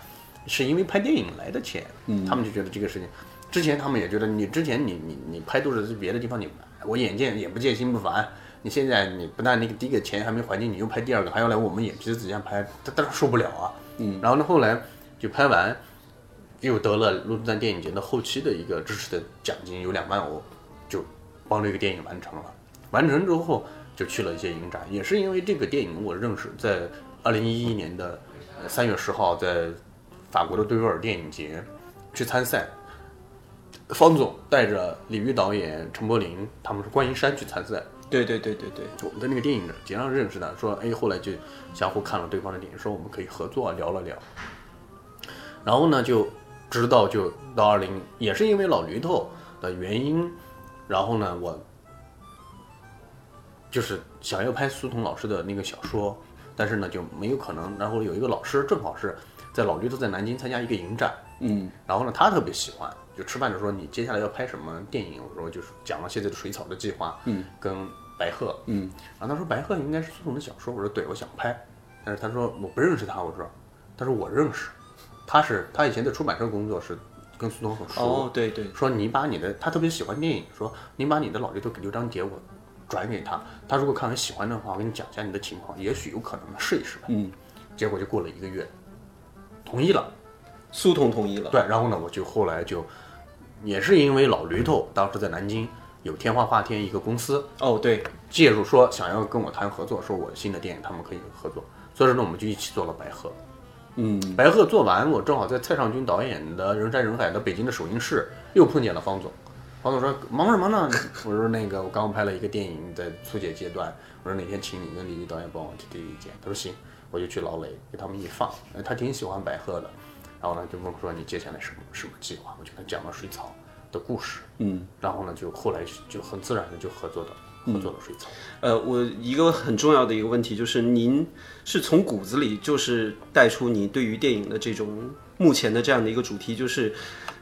是因为拍电影来的钱，嗯。他们就觉得这个事情，之前他们也觉得你之前你你你拍都是在别的地方你我眼见眼不见心不烦，你现在你不但那个第一个钱还没还清，你又拍第二个，还要来我们眼皮子底下拍，他当然受不了啊，嗯，然后呢后来就拍完。又得了鹿特丹电影节的后期的一个支持的奖金，有两万欧，就帮这个电影完成了。完成之后就去了一些影展，也是因为这个电影我认识，在二零一一年的呃三月十号在法国的对维尔电影节去参赛。方总带着李玉导演、陈柏霖，他们是观音山去参赛。对对对对对，我们在那个电影节上认识的，说哎，后来就相互看了对方的电影，说我们可以合作聊了聊。然后呢，就直到就到二零，也是因为老驴头的原因，然后呢，我就是想要拍苏童老师的那个小说，但是呢就没有可能。然后有一个老师正好是在老驴头在南京参加一个影展，嗯然后呢他特别喜欢，就吃饭的时候你接下来要拍什么电影？我说就是讲了现在的水草的计划，嗯，跟白鹤，嗯，然后他说白鹤应该是苏童的小说，我说对，我想拍，但是他说我不认识他，我说，他说我认识，他是他以前在出版社工作，是跟苏童很熟，哦对对，说你把你的，他特别喜欢电影，说你把你的老驴头给刘章杰我转给他，他如果看完喜欢的话，我跟你讲一下你的情况，也许有可能试一试吧。嗯，结果就过了一个月，同意了。苏童同意了，对，然后呢，我就后来就也是因为老驴头当时在南京有天花画天一个公司哦对，介入说想要跟我谈合作，说我新的电影他们可以合作，所以说呢我们就一起做了白鹤。嗯白鹤做完，我正好在蔡尚君导演的《人山人海》的北京的首映式又碰见了方总。方总说忙什么呢？我说那个我刚拍了一个电影，在初剪阶段。我说哪天请你跟李玉导演帮我提提意见。他说行，我就去老雷给他们一放，哎他挺喜欢白鹤的。然后呢就问我说你接下来什么什么计划？我就跟他讲了水草的故事。嗯。然后呢就后来就很自然的就合作的合作了水草。呃，我一个很重要的一个问题就是，您是从骨子里就是带出你对于电影的这种目前的这样的一个主题，就是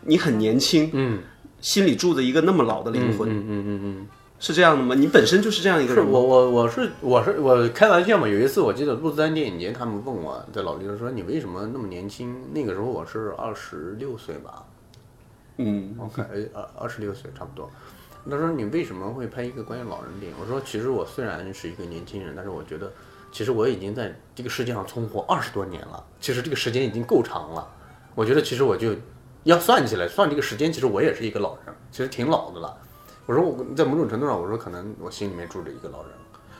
你很年轻，嗯心里住着一个那么老的灵魂，嗯嗯嗯嗯。是这样的吗？你本身就是这样一个人？是我我我是我是我开玩笑嘛。有一次我记得鹿特丹电影节，他们问我在老刘说你为什么那么年轻？那个时候我是二十六岁吧，嗯我看哎二二十六岁差不多。他说你为什么会拍一个关于老人的电影？我说其实我虽然是一个年轻人，但是我觉得其实我已经在这个世界上存活二十多年了，其实这个时间已经够长了。我觉得其实我就要算起来，算这个时间，其实我也是一个老人，其实挺老的了。我说我在某种程度上，我说可能我心里面住着一个老人。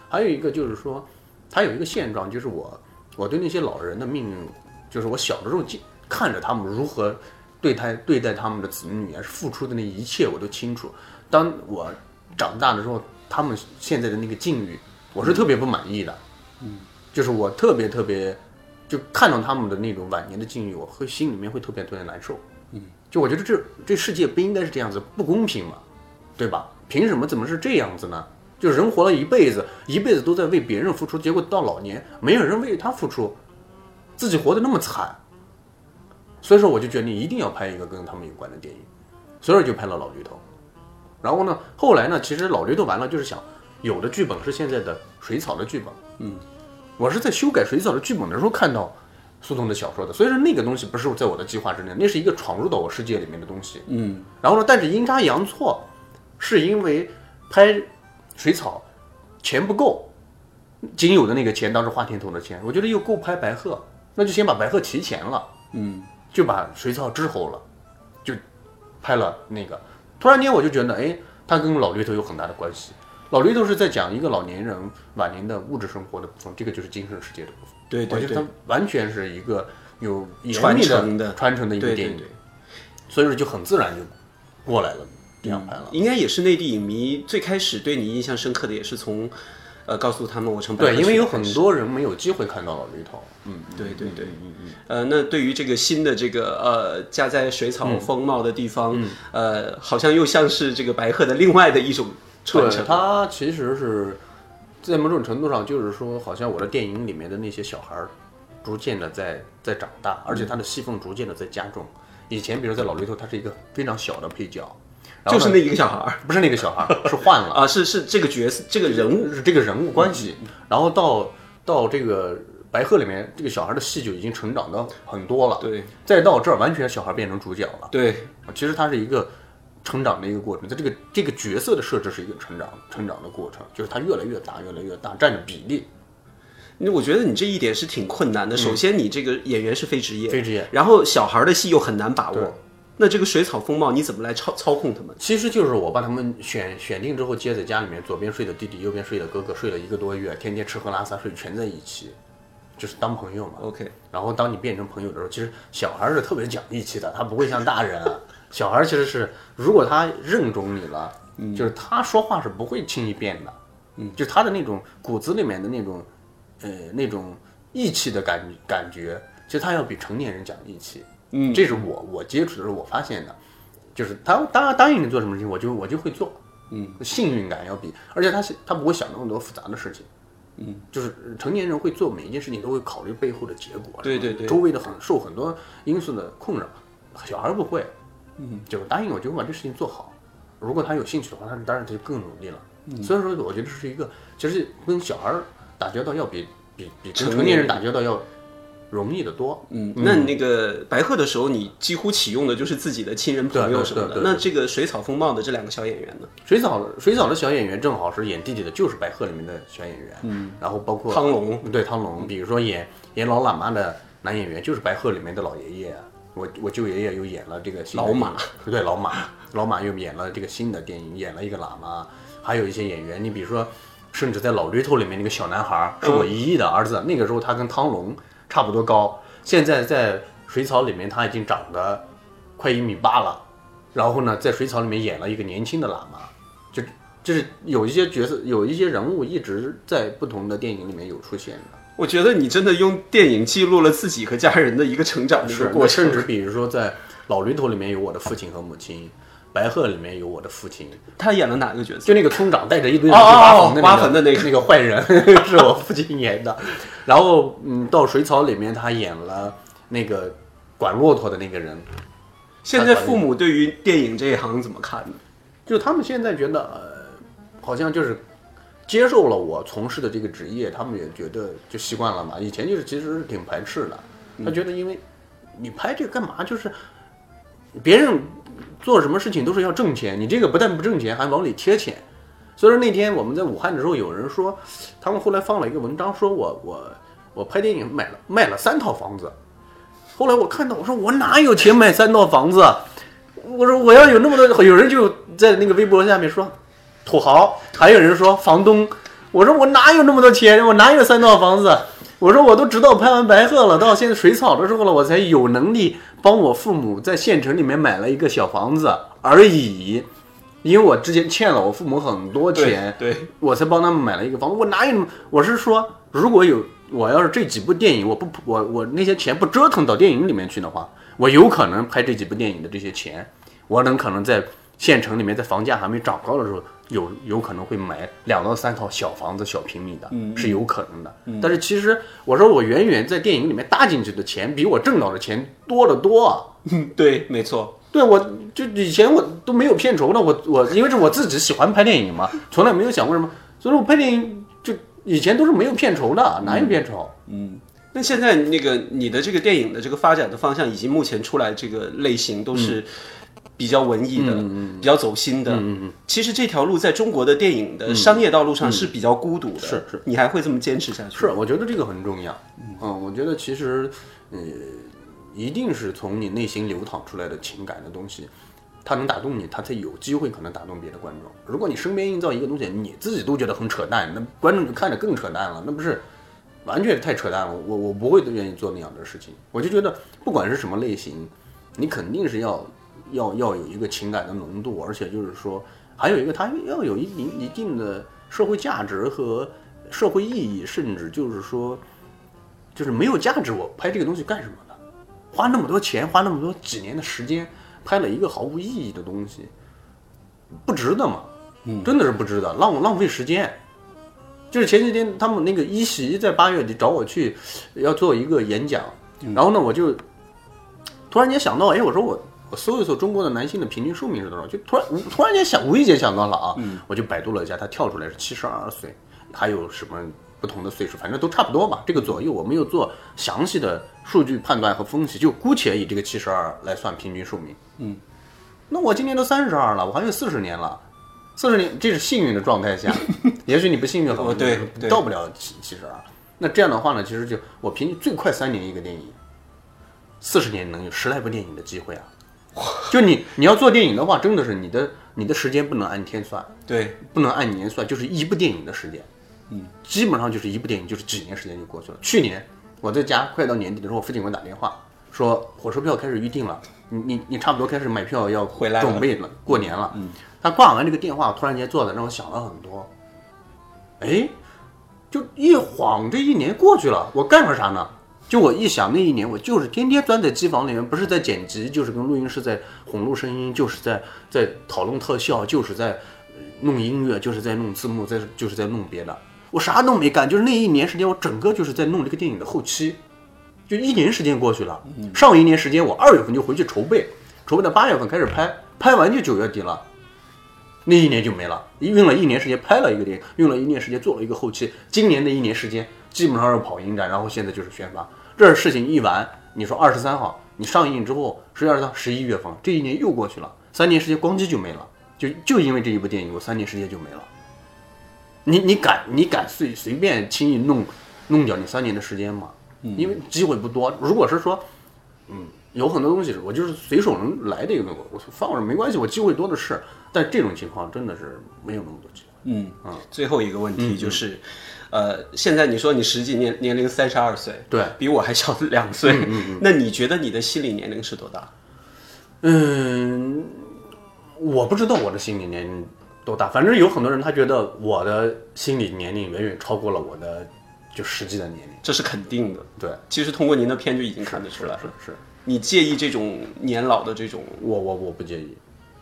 还有一个就是说，他有一个现状，就是我我对那些老人的命运，就是我小的时候见看着他们如何对待对待他们的子女啊，付出的那一切我都清楚。当我长大的时候，他们现在的那个境遇，我是特别不满意的。就是我特别特别，就看到他们的那种晚年的境遇，我会心里面会特别特别难受。嗯，就我觉得这这世界不应该是这样子，不公平嘛，对吧？凭什么怎么是这样子呢？就人活了一辈子，一辈子都在为别人付出，结果到老年没有人为他付出，自己活得那么惨。所以说，我就决定一定要拍一个跟他们有关的电影，所以就拍了《老驴头》。然后呢，后来呢，其实《老驴头》完了就是想，有的剧本是现在的水草的剧本，嗯，我是在修改水草的剧本的时候看到苏童的小说的，所以说那个东西不是在我的计划之内，那是一个闯入到我世界里面的东西。嗯然后呢，但是阴差阳错，是因为拍水草钱不够，仅有的那个钱当时花田头的钱，我觉得又够拍白鹤，那就先把白鹤提前了，嗯就把水草滞后了，就拍了那个。突然间我就觉得，哎，他跟老驴头有很大的关系。老驴头是在讲一个老年人晚年的物质生活的部分，这个就是精神世界的部分。对对对我觉得它完全是一个有传承的传承的一个电影，对对对，所以说就很自然就过来了，这样拍了。应该也是内地影迷最开始对你印象深刻的，也是从呃告诉他们我成白对，因为有很多人没有机会看到老驴头。嗯，对对对，嗯嗯呃，那对于这个新的这个呃夹在水草嗯丰茂的地方，呃，好像又像是这个白鹤的另外的一种对，传承。它其实是在某种程度上，就是说，好像我的电影里面的那些小孩儿，逐渐的在在长大，而且他的戏份逐渐的在加重。以前，比如在老驴头，他是一个非常小的配角，就是那一个小孩儿不是那个小孩儿，是换了，啊，是是这个角色，这个人物是这个人物关系。然后到到这个白鹤里面，这个小孩的戏就已经成长的很多了。对再到这儿，完全小孩变成主角了。对，其实他是一个成长的一个过程，在这个这个角色的设置是一个成长成长的过程，就是他越来越大，越来越大，占着比例那我觉得你这一点是挺困难的。首先，你这个演员是非职业，非职业。然后小孩的戏又很难把握。那这个水草风貌你怎么来操操控他们？其实就是我把他们选选定之后，接在家里面，左边睡的弟弟，右边睡的哥哥，睡了一个多月，天天吃喝拉撒睡全在一起，就是当朋友嘛。OK，然后当你变成朋友的时候，其实小孩是特别讲义气的，他不会像大人啊。小孩其实是，如果他认准你了，就是他说话是不会轻易变的，嗯，就他的那种骨子里面的那种，呃，那种义气的感感觉，其实他要比成年人讲义气，嗯。这是我我接触的时候我发现的，就是他答答应你做什么事情，我就我就会做，嗯，幸运感要比，而且他他不会想那么多复杂的事情。嗯，就是成年人会做每一件事情都会考虑背后的结果，对对对。周围的很受很多因素的困扰，小孩不会，嗯，就答应我就会把这事情做好。如果他有兴趣的话，他当然他就更努力了。嗯所以说，我觉得这是一个，其实跟小孩打交道要比比比跟成成年人打交道要容易的多。嗯，那你那个白鹤的时候，你几乎启用的就是自己的亲人朋友对对什么的。那这个水草风暴的这两个小演员呢？水草水草的小演员正好是演弟弟的，就是白鹤里面的小演员。嗯，然后包括汤龙，对汤龙，比如说演演老喇嘛的男演员就是白鹤里面的老爷爷，我我舅爷爷又演了这个新老马对老马，老马又演了这个新的电影，演了一个喇嘛，还有一些演员，你比如说，甚至在老驴头里面那个小男孩是我姨姨的儿子，那个时候他跟汤龙差不多高，现在在水草里面他已经长得快一米八了，然后呢，在水草里面演了一个年轻的喇嘛，就就是有一些角色，有一些人物一直在不同的电影里面有出现的。我觉得你真的用电影记录了自己和家人的一个成长的一个是过程。我甚至比如说在老驴头里面有我的父亲和母亲，白鹤里面有我的父亲，他演了哪个角色？就那个村长带着一堆人哦去挖哦坟的、那个挖坟的那个那个坏人 是我父亲演的。然后嗯，到水草里面他演了那个管骆驼的那个人，现在父母对于电影这一行怎么看呢？就他们现在觉得呃，好像就是接受了我从事的这个职业，他们也觉得就习惯了嘛。以前就是其实是挺排斥的，他觉得因为你拍这个干嘛？就是别人做什么事情都是要挣钱，你这个不但不挣钱，还往里贴钱。所以说那天我们在武汉的时候，有人说，他们后来放了一个文章，说我我我拍电影买了卖了三套房子。后来我看到，我说我哪有钱买三套房子？我说我要有那么多，有人就在那个微博下面说土豪，还有人说房东。我说我哪有那么多钱？我哪有三套房子？我说我都直到拍完白鹤了，到现在水草的时候了，我才有能力帮我父母在县城里面买了一个小房子而已。因为我之前欠了我父母很多钱，对，我才帮他们买了一个房子。我哪有？我是说，如果有我要是这几部电影，我不我我那些钱不折腾到电影里面去的话，我有可能拍这几部电影的这些钱，我能可能在县城里面，在房价还没涨高的时候，有有可能会买两到三套小房子、小平米的，是有可能的。但是其实我说我远远在电影里面搭进去的钱，比我挣到的钱多得多啊。对，没错。对，我就以前我都没有片酬的，我我因为是我自己喜欢拍电影嘛，从来没有想过什么，所以说我拍电影就以前都是没有片酬的，哪有片酬？嗯那现在那个你的这个电影的这个发展的方向，以及目前出来这个类型都是比较文艺的，比较走心的。其实这条路在中国的电影的商业道路上是比较孤独的。是是，你还会这么坚持下去？是，我觉得这个很重要。嗯，我觉得其实，呃，一定是从你内心流淌出来的情感的东西，它能打动你，它才有机会可能打动别的观众。如果你身边营造一个东西，你自己都觉得很扯淡，那观众就看着更扯淡了，那不是 完全太扯淡了。我我不会愿意做那样的事情。我就觉得，不管是什么类型，你肯定是要要要有一个情感的浓度，而且就是说，还有一个它要有一定一定的社会价值和社会意义，甚至就是说，就是没有价值，我拍这个东西干什么呢？花那么多钱，花那么多几年的时间，拍了一个毫无意义的东西，不值得嘛？真的是不值得，浪浪费时间。就是前几天他们那个一席在八月底找我去要做一个演讲，然后呢，我就突然间想到，哎，我说我我搜一搜中国的男性的平均寿命是多少，就突然突然间想无意间想到了啊，我就百度了一下，它跳出来是七十二岁，还有什么不同的岁数，反正都差不多吧，这个左右我没有做详细的数据判断和分析，就姑且以这个七十二来算平均寿命。嗯，那我今年都三十二了，我还有四十年了。四十年，这是幸运的状态下，也许你不幸运，哦对对到不了七七十二。那这样的话呢，其实就我平均最快三年一个电影，四十年能有十来部电影的机会啊。就你你要做电影的话，真的是你的你的时间不能按天算，对，不能按年算，就是一部电影的时间，嗯，基本上就是一部电影就是几年时间就过去了。去年我在家快到年底的时候，父亲给我打电话说火车票开始预定了，你你你差不多开始买票要回来准备了，过年了，嗯。他挂完这个电话，突然间坐在让我想了很多。哎，就一晃这一年过去了，我干了啥呢？就我一想那一年，我就是天天钻在机房里面，不是在剪辑，就是跟录音师在混录声音，就是在在讨论特效，就是在弄音乐，就是在弄字幕，在就是在弄别的。我啥都没干，就是那一年时间，我整个就是在弄这个电影的后期。就一年时间过去了，上一年时间我二月份就回去筹备，筹备到八月份开始拍，拍完就九月底了。那一年就没了，用了一年时间拍了一个电影，用了一年时间做了一个后期。今年的一年时间基本上是跑影展，然后现在就是宣发。这事情一完，你说二十三号你上映之后，十月二十三十一月份，这一年又过去了，三年时间咣叽就没了，就就因为这一部电影，我三年时间就没了。你你敢你敢随随便轻易弄弄掉你三年的时间吗？因为机会不多。如果是说，嗯，有很多东西是我就是随手能来的一个，我我放着没关系，我机会多的是。但这种情况真的是没有那么多机会。嗯啊，最后一个问题就是，呃，现在你说你实际年年龄三十二岁，对比我还小两岁，嗯那你觉得你的心理年龄是多大？嗯，我不知道我的心理年龄多大，反正有很多人他觉得我的心理年龄远远超过了我的就实际的年龄。这是肯定的。对，其实通过您的片就已经看得出来了。是是，你介意这种年老的这种？我我我不介意，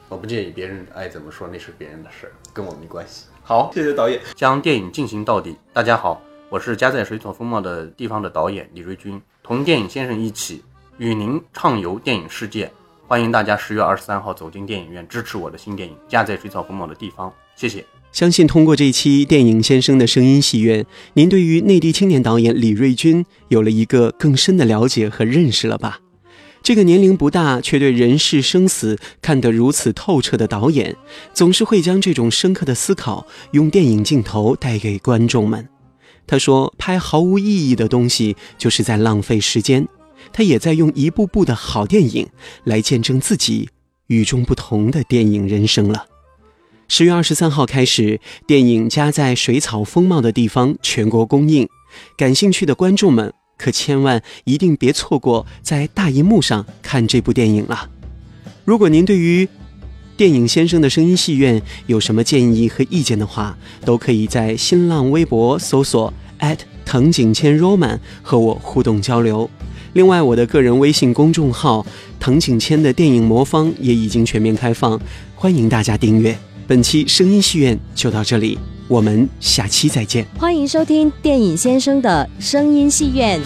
我不介意别人爱怎么说那是别人的事，跟我没关系。好，谢谢导演。将电影进行到底。大家好，我是家在水草丰茂的地方的导演李瑞军，同电影先生一起与您畅游电影世界。欢迎大家十月二十三号走进电影院，支持我的新电影《家在水草丰茂的地方》。谢谢。相信通过这期电影先生的声音戏院，您对于内地青年导演李瑞军有了一个更深的了解和认识了吧？这个年龄不大却对人世生死看得如此透彻的导演，总是会将这种深刻的思考用电影镜头带给观众们。他说：“拍毫无意义的东西就是在浪费时间。”他也在用一部部的好电影来见证自己与众不同的电影人生了。十月二十三号开始，电影《家在水草丰茂的地方》全国公映，感兴趣的观众们可千万一定别错过在大银幕上看这部电影了。如果您对于电影先生的声音戏院有什么建议和意见的话，都可以在新浪微博搜索藤井千 Roman 和我互动交流。另外，我的个人微信公众号“藤井千的电影魔方”也已经全面开放，欢迎大家订阅。本期声音戏院就到这里，我们下期再见。欢迎收听电影先生的声音戏院。